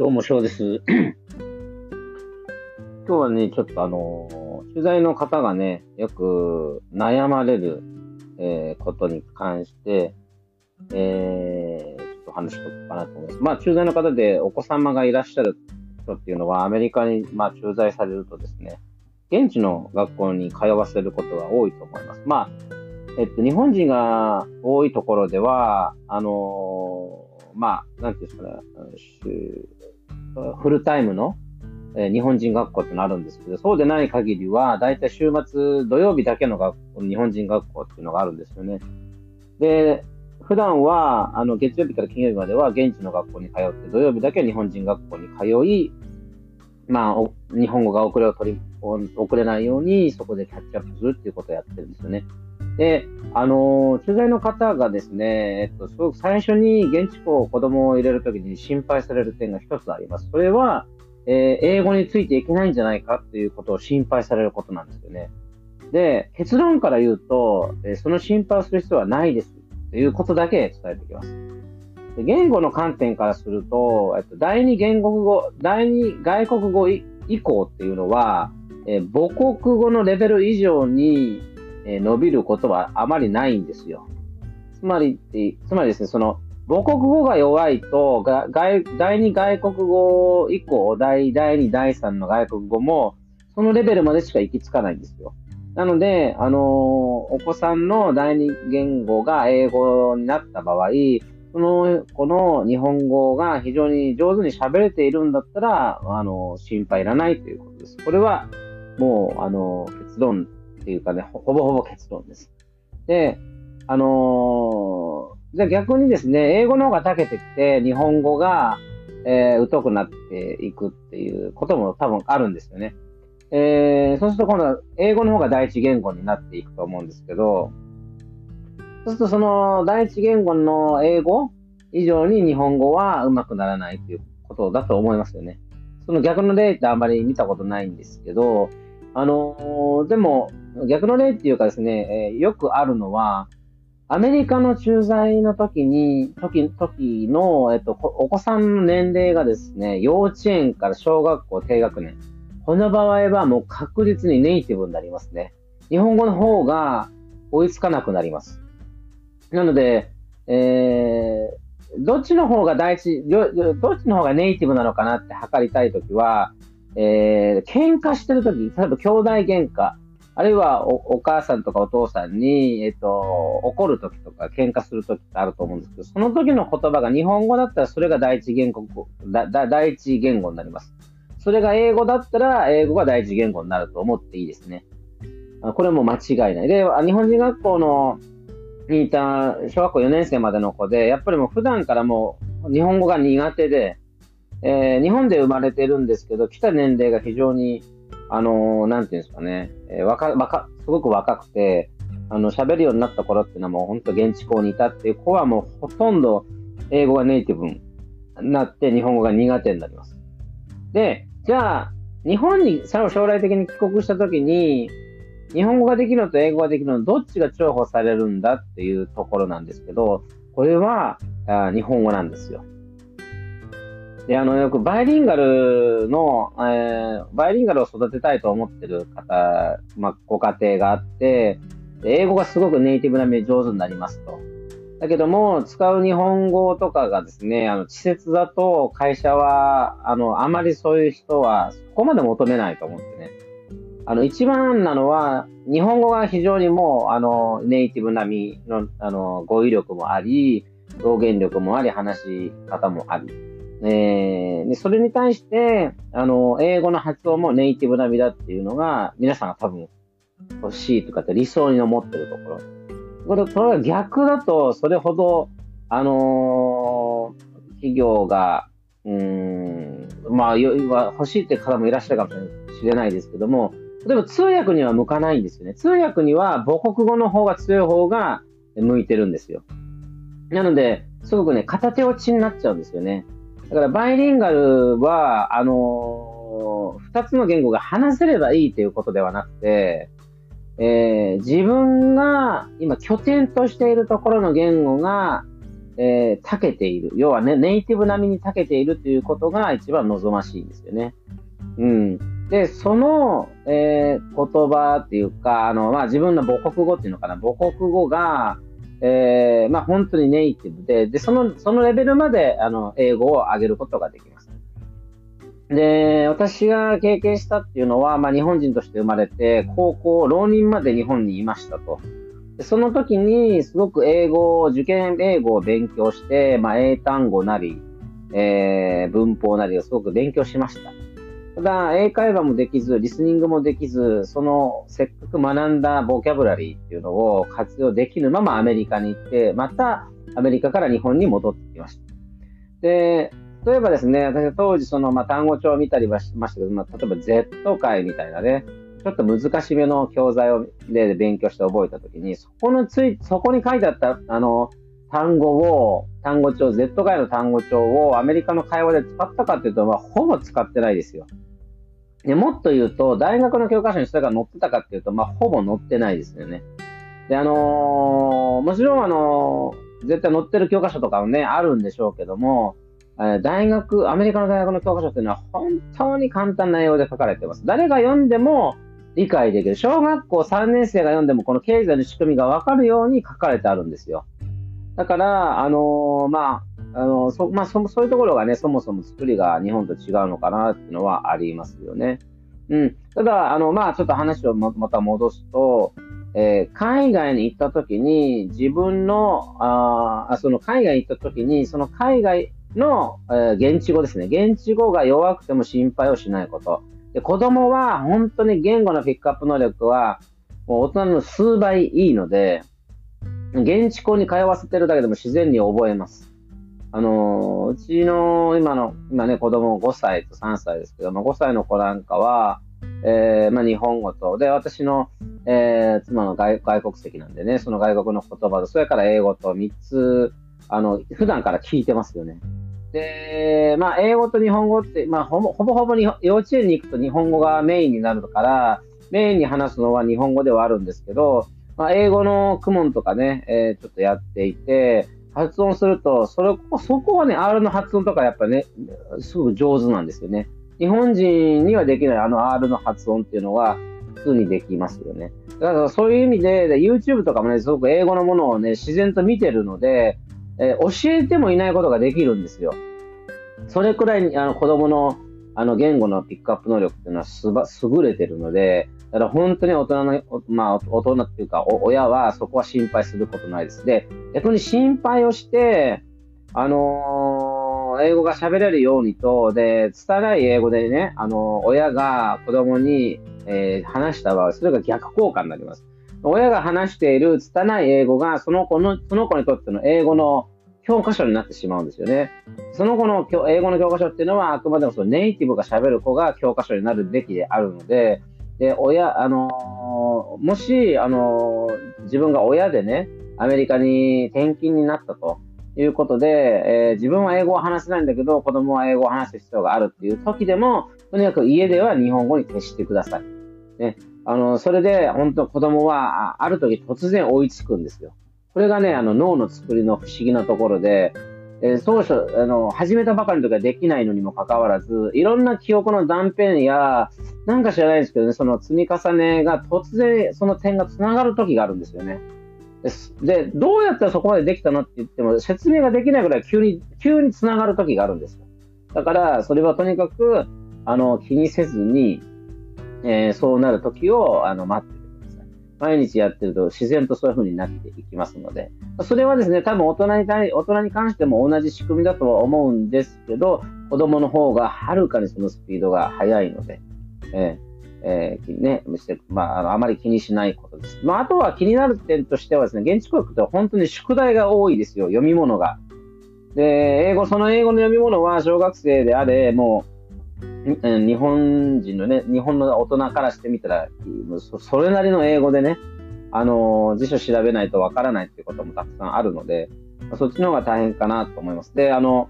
どうも、翔です。今日はね、ちょっとあの取材の方がね、よく悩まれる、えーことに関して、えーちょっと話しとこうかなと思います。まあ、駐在の方でお子様がいらっしゃる人っていうのは、アメリカに、まあ、駐在されるとですね、現地の学校に通わせることが多いと思います。まあ、えっと、日本人が多いところでは、あのーまあ、なんていうんですかね、フルタイムの、えー日本人学校ってのあるんですけど、そうでない限りは、だいたい週末、土曜日だけの学校、日本人学校っていうのがあるんですよね。で、普段は、あの、月曜日から金曜日までは現地の学校に通って、土曜日だけ日本人学校に通い、まあ、日本語が遅れを取り、遅れないように、そこでキャッチアップするっていうことをやってるんですよね。で、あのー、駐在の方がですね、えっと、すごく最初に現地校、子供を入れるときに心配される点が一つあります。それは、えー英語についていけないんじゃないかっていうことを心配されることなんですよね。で、結論から言うと、えーその心配をする必要はないですということだけ伝えておきます。で言語の観点からすると、えっと、第二言語語、第二外国語以以降っていうのは、えー母国語のレベル以上に、えー伸びることはあまりないんですよ。つまり、つまりですね、その、母国語が弱いと、が外第二外国語以降、第第二、第三の外国語も、そのレベルまでしか行き着かないんですよ。なので、あのーお子さんの第二言語が英語になった場合、その、この日本語が非常に上手に喋れているんだったら、あのー心配いらないということです。これは、もう、あのー結論っていうかね、ほぼほぼ結論です。で、あのーじゃあ逆にですね、英語の方が長けてきて、日本語が、えー疎くなっていくっていうことも多分あるんですよね。えーそうすると今度は英語の方が第一言語になっていくと思うんですけど、そうするとその第一言語の英語以上に日本語は上手くならないっていうことだと思いますよね。その逆の例ってあんまり見たことないんですけど、あのでも逆の例っていうかですね、えーよくあるのは、アメリカの駐在の時に、時、時の、えっと、お子さんの年齢がですね、幼稚園から小学校低学年。この場合はもう確実にネイティブになりますね。日本語の方が追いつかなくなります。なので、えー、どっちの方が第一、どっちの方がネイティブなのかなって測りたいときは、えー、喧嘩してるとき、例えば兄弟喧嘩、あるいはおお母さんとかお父さんに、えっと、怒るときとか喧嘩するときってあると思うんですけど、その時の言葉が日本語だったらそれが第一言語、だだ第一言語になります。それが英語だったら英語が第一言語になると思っていいですね。これも間違いない。で、日本人学校のにいた小学校4年生までの子で、やっぱりもう普段からもう日本語が苦手で、えー日本で生まれてるんですけど、来た年齢が非常に、あのーなんていうんですかね、えー若、若、すごく若くて、あの、喋るようになった頃っていうのはもう本当現地校にいたっていう子はもうほとんど英語がネイティブになって日本語が苦手になります。で、じゃあ、日本に将来的に帰国した時に、日本語ができるのと英語ができるのどっちが重宝されるんだっていうところなんですけど、これはあ日本語なんですよ。で、あの、よくバイリンガルの、えーバイリンガルを育てたいと思ってる方、まあ、ご家庭があって、英語がすごくネイティブなめ上手になりますと。だけども、使う日本語とかがですね、あの、稚拙だと会社は、あの、あまりそういう人はそこまで求めないと思ってね。あの、一番なのは、日本語が非常にもう、あの、ネイティブ並みの、あの、語彙力もあり、表現力もあり、話し方もあり。えーで、それに対して、あの、英語の発音もネイティブ並みだっていうのが、皆さんが多分欲しいとかって理想に思ってるところ。これ、これが逆だと、それほど、あのー企業が、うん、まあ、欲しいって方もいらっしゃるかもしれないですけども、例えば通訳には向かないんですよね。通訳には母国語の方が強い方が向いてるんですよ。なので、すごくね、片手落ちになっちゃうんですよね。だからバイリンガルは、あのー二つの言語が話せればいいということではなくて、えー自分が今拠点としているところの言語が、えー、長けている。要はね、ネイティブ並みに長けているということが一番望ましいんですよね。うん。で、その、えー、言葉っていうか、あの、まあ、自分の母国語っていうのかな、母国語が、えー、まあ、本当にネイティブで、で、その、そのレベルまで、あの、英語を上げることができます。で、私が経験したっていうのは、まあ、日本人として生まれて、高校、浪人まで日本にいましたと。でその時に、すごく英語を、受験英語を勉強して、まあ、英単語なり、えー、文法なりをすごく勉強しました。ただ、英会話もできず、リスニングもできず、そのせっかく学んだボキャブラリーっていうのを活用できるままアメリカに行って、またアメリカから日本に戻ってきました。で、例えばですね、私は当時その、まあ、単語帳を見たりはしましたけど、まあ、例えば Z 会みたいなね、ちょっと難しめの教材をで勉強して覚えたときに、そこのつい、そこに書いてあった、あの、単語を、単語帳、Z 会の単語帳をアメリカの会話で使ったかっていうと、まあ、ほぼ使ってないですよ。でもっと言うと、大学の教科書にそれが載ってたかっていうと、まあ、ほぼ載ってないですよね。で、あのー、もちろん、あのー、絶対載ってる教科書とかもね、あるんでしょうけども、え大学、アメリカの大学の教科書っていうのは本当に簡単な英語で書かれてます。誰が読んでも理解できる。小学校3年生が読んでもこの経済の仕組みがわかるように書かれてあるんですよ。だから、あのー、まあ、あのそまあそ、そういうところがね、そもそも作りが日本と違うのかなっていうのはありますよね。うん。ただ、あの、まあ、ちょっと話をまた戻すと、えー、海外に行った時に自分の、あその海外に行った時に、その海外の、えー、現地語ですね。現地語が弱くても心配をしないこと。で子供は本当に言語のピックアップ能力はもう大人の数倍いいので、現地校に通わせてるだけでも自然に覚えます。あの、うちの今の、今ね、子供5歳と3歳ですけど、まあ、5歳の子なんかは、えー、まあ、日本語と、で、私の、えー、妻の外国籍なんでね、その外国の言葉と、それから英語と3つ、あの、普段から聞いてますよね。で、まあ、英語と日本語って、まあ、ほぼほぼほぼに幼稚園に行くと日本語がメインになるから、メインに話すのは日本語ではあるんですけど、まあ、英語のクモンとかね、えー、ちょっとやっていて、発音すると、それ、そこはね、R の発音とかやっぱね、すごく上手なんですよね。日本人にはできないあの R の発音っていうのは普通にできますよね。だからそういう意味で、YouTube とかもね、すごく英語のものをね、自然と見てるので、えー、教えてもいないことができるんですよ。それくらいあの子供のあの言語のピックアップ能力っていうのはすば優れてるので、だから本当に大人の、まあ大人っていうか親はそこは心配することないです。で、逆に心配をして、あのー、英語が喋れるようにと、で、拙い英語でね、あのー、親が子供に、えー、話した場合、それが逆効果になります。親が話している拙い英語が、その子の、その子にとっての英語の教科書になってしまうんですよね。その子の英語の教科書っていうのは、あくまでもそのネイティブが喋る子が教科書になるべきであるので、で、親、あの、もし、あの、自分が親でね、アメリカに転勤になったということで、えー、自分は英語を話せないんだけど、子供は英語を話す必要があるっていう時でも、とにかく家では日本語に徹してください。ね。あの、それで、本当子供は、ある時突然追いつくんですよ。これがね、あの、脳の作りの不思議なところで、えー、当初、あの、始めたばかりの時はできないのにもかかわらず、いろんな記憶の断片や、なんか知らないんですけどね、その積み重ねが突然その点が繋がる時があるんですよね。で、どうやったらそこまでできたのって言っても、説明ができないぐらい急に、急に繋がる時があるんですよ。だから、それはとにかく、あの、気にせずに、えー、そうなる時を、あの、待って毎日やってると自然とそういう風になっていきますので、それはですね、多分大人に対、大人に関しても同じ仕組みだとは思うんですけど、子供の方がはるかにそのスピードが速いので、えー、えー、ね、まあ、あの、あまり気にしないことです。まあ、あとは気になる点としてはですね、現地国って本当に宿題が多いですよ、読み物が。で、英語、その英語の読み物は小学生であれ、もう、日本人のね、日本の大人からしてみたら、それなりの英語でね、あの、辞書調べないとわからないっていうこともたくさんあるので、そっちの方が大変かなと思います。で、あの、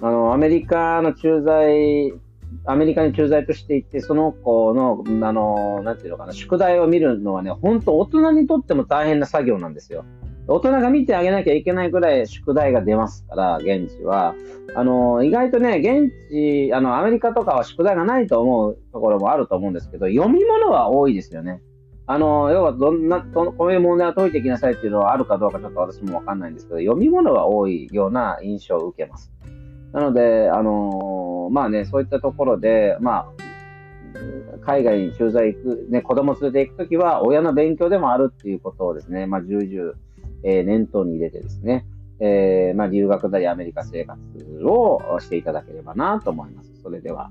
あの、アメリカの駐在、アメリカに駐在として行って、その子の、あの、なんていうのかな、宿題を見るのはね、本当大人にとっても大変な作業なんですよ。大人が見てあげなきゃいけないぐらい宿題が出ますから、現地は。あの、意外とね、現地、あの、アメリカとかは宿題がないと思うところもあると思うんですけど、読み物は多いですよね。あの、要はどんな、こういう問題を解いていきなさいっていうのはあるかどうかちょっと私もわかんないんですけど、読み物は多いような印象を受けます。なので、あのまあね、そういったところで、まあ、海外に駐在行く、ね、子供連れて行くときは、親の勉強でもあるっていうことをですね、まあ、重々、えー、念頭に入れてですね、えー、まあ、留学なりアメリカ生活をしていただければなと思います。それでは。